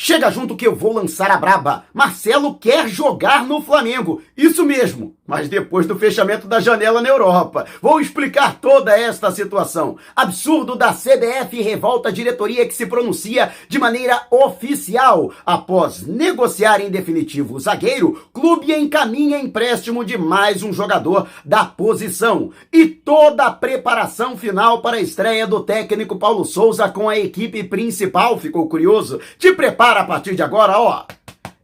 Chega junto que eu vou lançar a braba. Marcelo quer jogar no Flamengo. Isso mesmo, mas depois do fechamento da janela na Europa. Vou explicar toda esta situação. Absurdo da CBF revolta a diretoria que se pronuncia de maneira oficial. Após negociar em definitivo o zagueiro, clube encaminha empréstimo de mais um jogador da posição. E toda a preparação final para a estreia do técnico Paulo Souza com a equipe principal. Ficou curioso? Te prepara para a partir de agora, ó.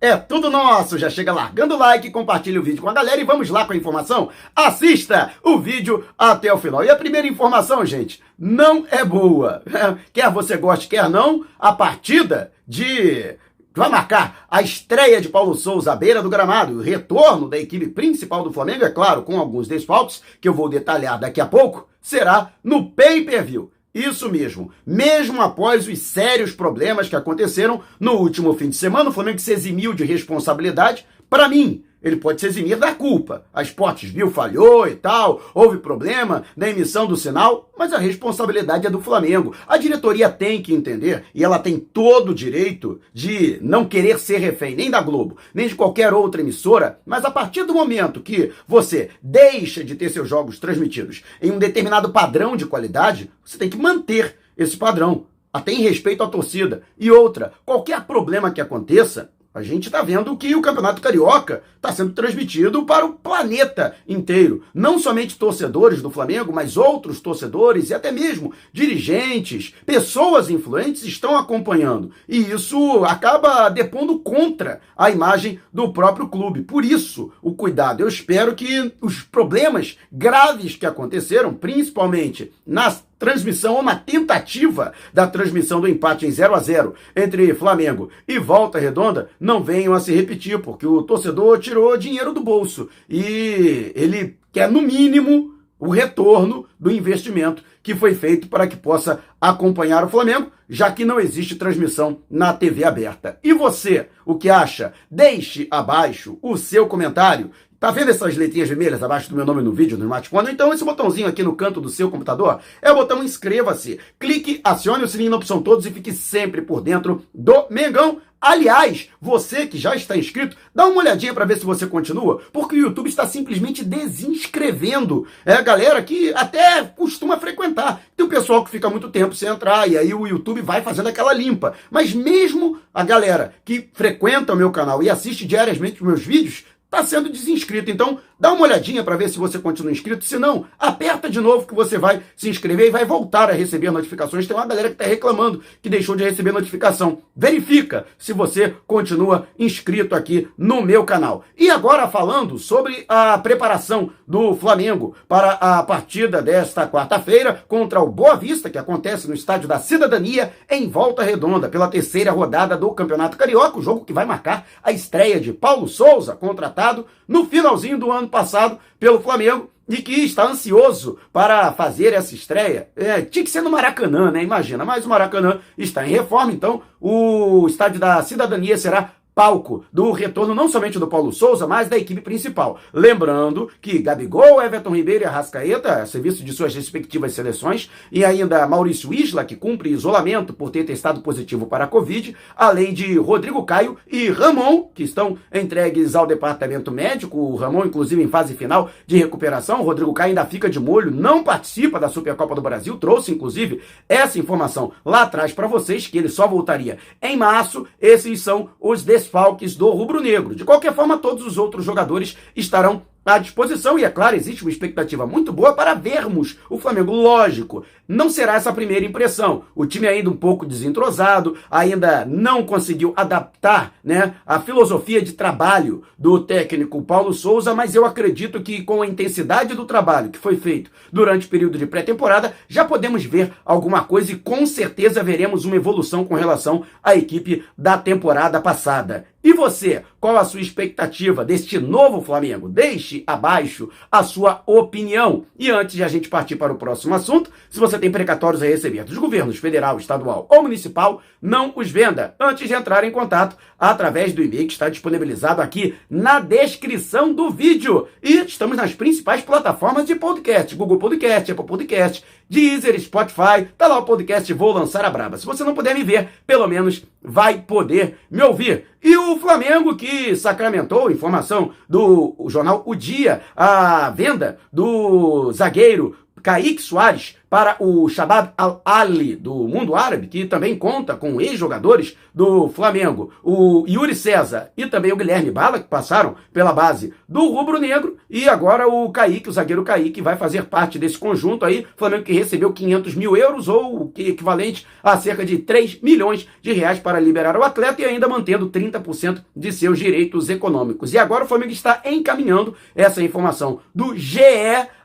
É tudo nosso. Já chega largando o like, compartilha o vídeo com a galera e vamos lá com a informação. Assista o vídeo até o final. E a primeira informação, gente, não é boa. Quer você goste, quer não, a partida de vai marcar a estreia de Paulo Souza à beira do gramado, o retorno da equipe principal do Flamengo, é claro, com alguns desfalques, que eu vou detalhar daqui a pouco, será no pay-per-view. Isso mesmo. Mesmo após os sérios problemas que aconteceram no último fim de semana, o Flamengo se eximiu de responsabilidade. Para mim, ele pode se eximir da culpa. A Sports Bill falhou e tal, houve problema na emissão do sinal, mas a responsabilidade é do Flamengo. A diretoria tem que entender, e ela tem todo o direito de não querer ser refém nem da Globo, nem de qualquer outra emissora, mas a partir do momento que você deixa de ter seus jogos transmitidos em um determinado padrão de qualidade, você tem que manter esse padrão até em respeito à torcida. E outra, qualquer problema que aconteça, a gente está vendo que o Campeonato Carioca está sendo transmitido para o planeta inteiro. Não somente torcedores do Flamengo, mas outros torcedores e até mesmo dirigentes, pessoas influentes estão acompanhando. E isso acaba depondo contra a imagem do próprio clube. Por isso, o cuidado. Eu espero que os problemas graves que aconteceram, principalmente nas transmissão, uma tentativa da transmissão do empate em 0 a 0 entre Flamengo e Volta Redonda. Não venham a se repetir, porque o torcedor tirou dinheiro do bolso. E ele quer, no mínimo, o retorno do investimento que foi feito para que possa acompanhar o Flamengo, já que não existe transmissão na TV aberta. E você, o que acha? Deixe abaixo o seu comentário Tá vendo essas letrinhas vermelhas abaixo do meu nome no vídeo, no smartphone? Então esse botãozinho aqui no canto do seu computador é o botão inscreva-se. Clique, acione o sininho na opção todos e fique sempre por dentro do Mengão. Aliás, você que já está inscrito, dá uma olhadinha para ver se você continua, porque o YouTube está simplesmente desinscrevendo. É a galera que até costuma frequentar. Tem o pessoal que fica muito tempo sem entrar e aí o YouTube vai fazendo aquela limpa. Mas mesmo a galera que frequenta o meu canal e assiste diariamente os meus vídeos, está sendo desinscrito. Então, dá uma olhadinha para ver se você continua inscrito. Se não, aperta de novo que você vai se inscrever e vai voltar a receber notificações. Tem uma galera que está reclamando que deixou de receber notificação. Verifica se você continua inscrito aqui no meu canal. E agora falando sobre a preparação do Flamengo para a partida desta quarta-feira contra o Boa Vista, que acontece no Estádio da Cidadania, em Volta Redonda, pela terceira rodada do Campeonato Carioca, o jogo que vai marcar a estreia de Paulo Souza, contratado no finalzinho do ano passado pelo Flamengo e que está ansioso para fazer essa estreia. É, tinha que ser no Maracanã, né? Imagina, mas o Maracanã está em reforma, então o Estádio da Cidadania será palco do retorno não somente do Paulo Souza, mas da equipe principal. Lembrando que Gabigol, Everton Ribeiro e Arrascaeta, serviço de suas respectivas seleções, e ainda Maurício Isla, que cumpre isolamento por ter testado positivo para a Covid, além de Rodrigo Caio e Ramon, que estão entregues ao departamento médico. O Ramon, inclusive, em fase final de recuperação. O Rodrigo Caio ainda fica de molho, não participa da Supercopa do Brasil. Trouxe, inclusive, essa informação lá atrás para vocês, que ele só voltaria em março. Esses são os desfalques do rubro-negro. De qualquer forma, todos os outros jogadores estarão à disposição e, é claro, existe uma expectativa muito boa para vermos o Flamengo. Lógico, não será essa a primeira impressão. O time ainda um pouco desentrosado, ainda não conseguiu adaptar né, a filosofia de trabalho do técnico Paulo Souza, mas eu acredito que com a intensidade do trabalho que foi feito durante o período de pré-temporada, já podemos ver alguma coisa e com certeza veremos uma evolução com relação à equipe da temporada passada. E você, qual a sua expectativa deste novo Flamengo? Deixe abaixo a sua opinião. E antes de a gente partir para o próximo assunto, se você tem precatórios a receber dos governos federal, estadual ou municipal, não os venda antes de entrar em contato através do e-mail que está disponibilizado aqui na descrição do vídeo. E estamos nas principais plataformas de podcast: Google Podcast, Apple Podcast, Deezer, Spotify, tá lá o podcast Vou Lançar a Braba. Se você não puder me ver, pelo menos vai poder me ouvir. E o Flamengo que sacramentou informação do jornal O Dia, a venda do zagueiro Kaique Soares para o Shabab Al-Ali do mundo árabe, que também conta com ex-jogadores do Flamengo, o Yuri César e também o Guilherme Bala, que passaram pela base do Rubro Negro, e agora o Kaique, o zagueiro Kaique, vai fazer parte desse conjunto aí, Flamengo que recebeu 500 mil euros, ou o equivalente a cerca de 3 milhões de reais para liberar o atleta e ainda mantendo 30% de seus direitos econômicos. E agora o Flamengo está encaminhando essa informação do GE,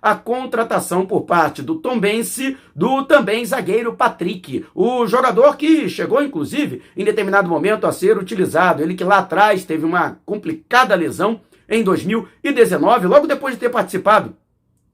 a contratação por parte do Do também zagueiro Patrick, o jogador que chegou, inclusive, em determinado momento a ser utilizado. Ele que lá atrás teve uma complicada lesão em 2019, logo depois de ter participado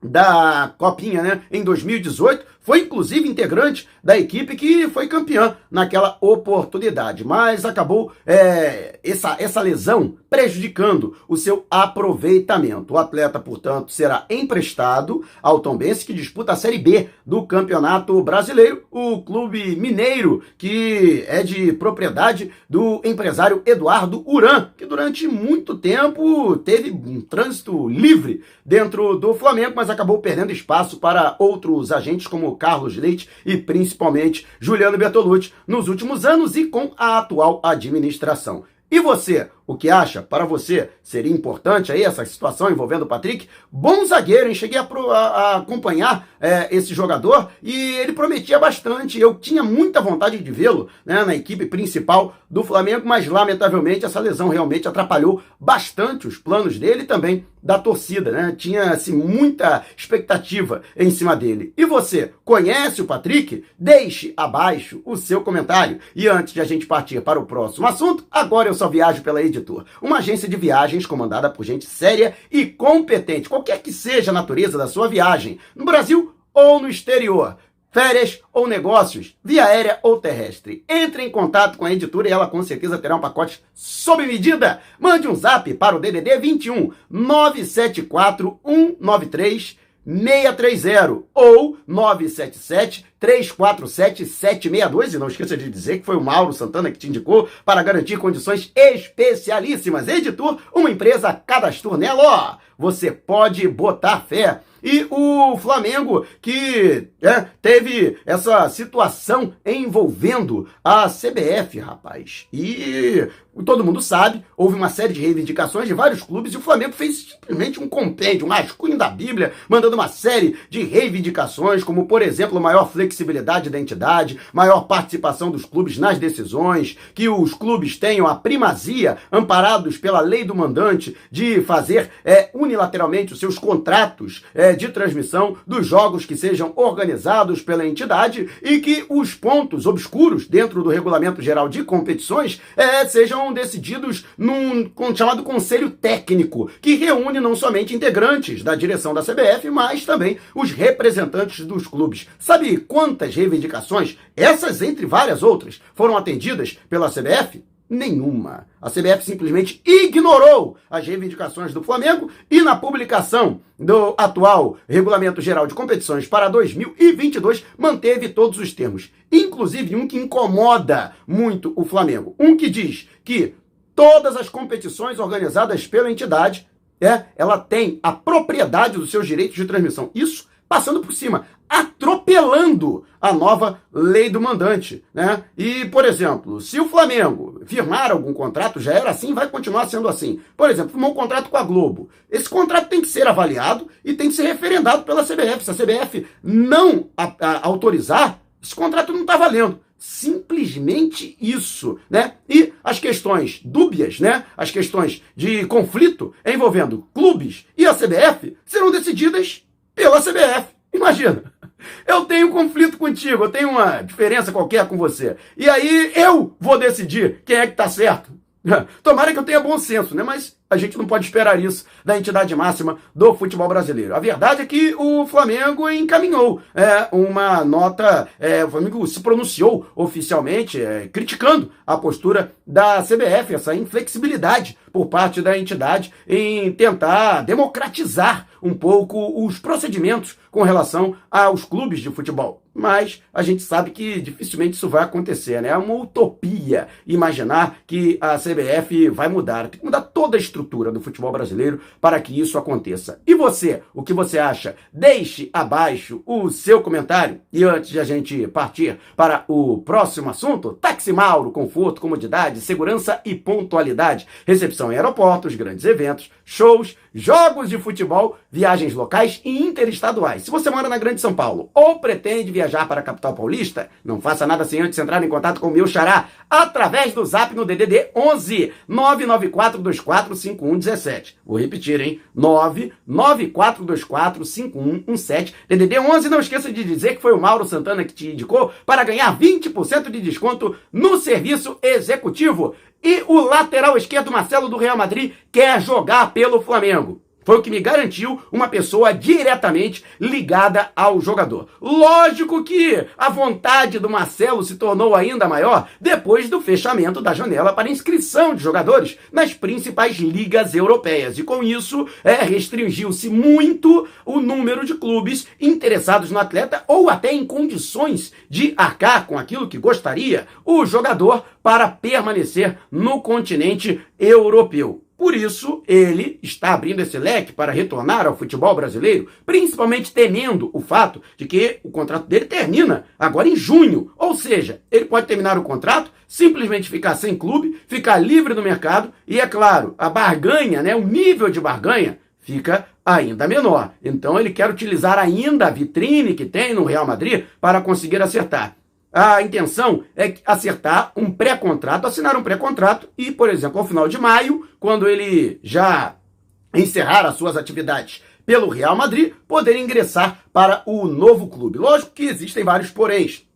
da Copinha, né, em 2018, foi inclusive integrante da equipe que foi campeã naquela oportunidade, mas acabou é, essa, essa lesão prejudicando o seu aproveitamento. O atleta, portanto, será emprestado ao Tombense, que disputa a Série B do Campeonato Brasileiro, o clube mineiro, que é de propriedade do empresário Eduardo Uran, que durante muito tempo teve um trânsito livre dentro do Flamengo, mas acabou perdendo espaço para outros agentes como Carlos Leite e principalmente Juliano Bertolucci nos últimos anos e com a atual administração. E você, o que acha? Para você seria importante aí essa situação envolvendo o Patrick? Bom zagueiro, hein? Cheguei a, a, a acompanhar é, esse jogador e ele prometia bastante. Eu tinha muita vontade de vê-lo né, na equipe principal do Flamengo, mas lamentavelmente essa lesão realmente atrapalhou bastante os planos dele e também da torcida, né? Tinha assim, muita expectativa em cima dele. E você, conhece o Patrick? Deixe abaixo o seu comentário. E antes de a gente partir para o próximo assunto, agora eu só viajo pela Uma agência de viagens comandada por gente séria e competente, qualquer que seja a natureza da sua viagem, no Brasil ou no exterior férias ou negócios, via aérea ou terrestre. Entre em contato com a editora e ela com certeza terá um pacote sob medida. Mande um zap para o DDD 21 974 193 630 ou 977 347 762 e não esqueça de dizer que foi o Mauro Santana que te indicou para garantir condições especialíssimas. Editor, uma empresa cadastrou nela, ó. Você pode botar fé. E o Flamengo, que é, teve essa situação envolvendo a CBF, rapaz. E todo mundo sabe, houve uma série de reivindicações de vários clubes e o Flamengo fez simplesmente um compêndio, um rascunho da Bíblia, mandando uma série de reivindicações, como, por exemplo, maior flexibilidade da entidade, maior participação dos clubes nas decisões, que os clubes tenham a primazia, amparados pela lei do mandante, de fazer é, unilateralmente os seus contratos é, de transmissão dos jogos que sejam organizados pela entidade e que os pontos obscuros dentro do regulamento geral de competições é, sejam decididos num chamado conselho técnico, que reúne não somente integrantes da direção da CBF, mas também os representantes dos clubes. Sabe quantas reivindicações, essas entre várias outras, foram atendidas pela CBF? Nenhuma. A CBF simplesmente ignorou as reivindicações do Flamengo e na publicação do atual Regulamento Geral de Competições para 2022 manteve todos os termos, inclusive um que incomoda muito o Flamengo, um que diz que todas as competições organizadas pela entidade é, ela tem a propriedade dos seus direitos de transmissão. Isso passando por cima, atropelando a nova lei do mandante, né? E, por exemplo, se o Flamengo firmar algum contrato, já era assim, vai continuar sendo assim. Por exemplo, firmou um contrato com a Globo. Esse contrato tem que ser avaliado e tem que ser referendado pela CBF. Se a CBF não a, a, autorizar, esse contrato não está valendo. Simplesmente isso, né? E as questões dúbias, né? As questões de conflito envolvendo clubes e a CBF serão decididas pela CBF. Imagina. Eu tenho um conflito contigo, eu tenho uma diferença qualquer com você. E aí eu vou decidir quem é que tá certo. Tomara que eu tenha bom senso, né? Mas a gente não pode esperar isso da entidade máxima do futebol brasileiro. A verdade é que o Flamengo encaminhou é, uma nota, é, o Flamengo se pronunciou oficialmente é, criticando a postura da CBF, essa inflexibilidade por parte da entidade em tentar democratizar um pouco os procedimentos com relação aos clubes de futebol. Mas a gente sabe que dificilmente isso vai acontecer, né? É uma utopia imaginar que a CBF vai mudar. Tem que mudar toda a estrutura do futebol brasileiro para que isso aconteça. E você, o que você acha? Deixe abaixo o seu comentário. E antes de a gente partir para o próximo assunto, Táxi Mauro, conforto, comodidade, segurança e pontualidade. Recepção em aeroportos, grandes eventos, shows, jogos de futebol, viagens locais e interestaduais. Se você mora na Grande São Paulo ou pretende viajar para a capital paulista, não faça nada sem antes entrar em contato com o meu xará através do zap no DDD 11 994245117. Vou repetir, hein? 994245117. DDD 11, não esqueça de dizer que foi o Mauro Santana que te indicou para ganhar 20% de desconto no serviço executivo. E o lateral esquerdo Marcelo do Real Madrid quer jogar pelo Flamengo. Foi o que me garantiu uma pessoa diretamente ligada ao jogador. Lógico que a vontade do Marcelo se tornou ainda maior depois do fechamento da janela para inscrição de jogadores nas principais ligas europeias. E com isso, é, restringiu-se muito o número de clubes interessados no atleta ou até em condições de arcar com aquilo que gostaria o jogador para permanecer no continente europeu. Por isso, ele está abrindo esse leque para retornar ao futebol brasileiro, principalmente temendo o fato de que o contrato dele termina agora em junho. Ou seja, ele pode terminar o contrato, simplesmente ficar sem clube, ficar livre do mercado e, é claro, a barganha, né, o nível de barganha fica ainda menor. Então ele quer utilizar ainda a vitrine que tem no Real Madrid para conseguir acertar. A intenção é acertar um pré-contrato, assinar um pré-contrato e, por exemplo, ao final de maio, quando ele já encerrar as suas atividades pelo Real Madrid, poder ingressar para o novo clube. Lógico que existem vários poréns.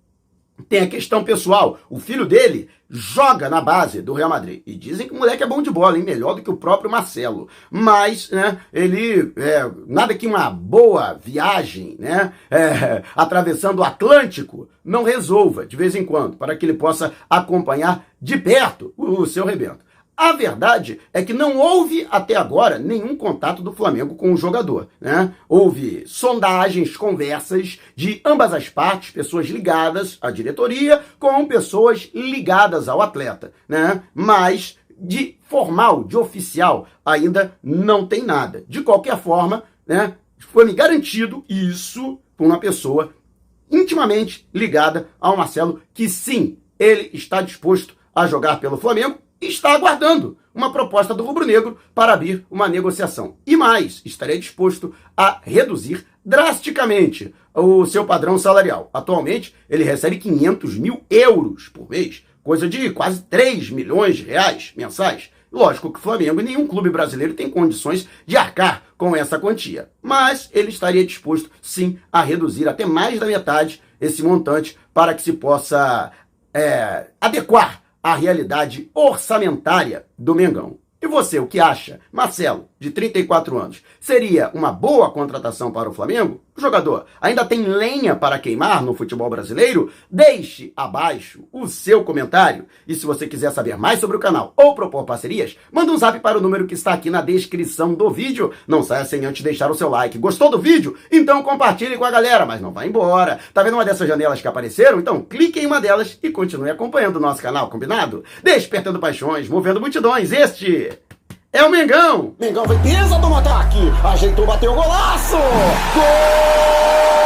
Tem a questão pessoal. O filho dele joga na base do Real Madrid. E dizem que o moleque é bom de bola, hein? melhor do que o próprio Marcelo. Mas, né, ele, é, nada que uma boa viagem, né, é, atravessando o Atlântico, não resolva de vez em quando, para que ele possa acompanhar de perto o seu rebento. A verdade é que não houve até agora nenhum contato do Flamengo com o jogador. Né? Houve sondagens, conversas de ambas as partes, pessoas ligadas à diretoria com pessoas ligadas ao atleta. Né? Mas de formal, de oficial, ainda não tem nada. De qualquer forma, né, foi me garantido isso por uma pessoa intimamente ligada ao Marcelo, que sim, ele está disposto a jogar pelo Flamengo está aguardando uma proposta do rubro-negro para abrir uma negociação. E mais, estaria disposto a reduzir drasticamente o seu padrão salarial. Atualmente, ele recebe 500 mil euros por mês, coisa de quase 3 milhões de reais mensais. Lógico que Flamengo e nenhum clube brasileiro tem condições de arcar com essa quantia. Mas ele estaria disposto, sim, a reduzir até mais da metade esse montante para que se possa é, adequar a realidade orçamentária do Mengão. E você, o que acha? Marcelo, de 34 anos, seria uma boa contratação para o Flamengo? O jogador ainda tem lenha para queimar no futebol brasileiro? Deixe abaixo o seu comentário. E se você quiser saber mais sobre o canal ou propor parcerias, manda um zap para o número que está aqui na descrição do vídeo. Não saia sem antes deixar o seu like. Gostou do vídeo? Então compartilhe com a galera, mas não vá embora. Tá vendo uma dessas janelas que apareceram? Então clique em uma delas e continue acompanhando o nosso canal, combinado? Despertando paixões, movendo multidões. Este é o Mengão! Mengão vem pisa do ataque, ajeitou, bateu o golaço! Gol!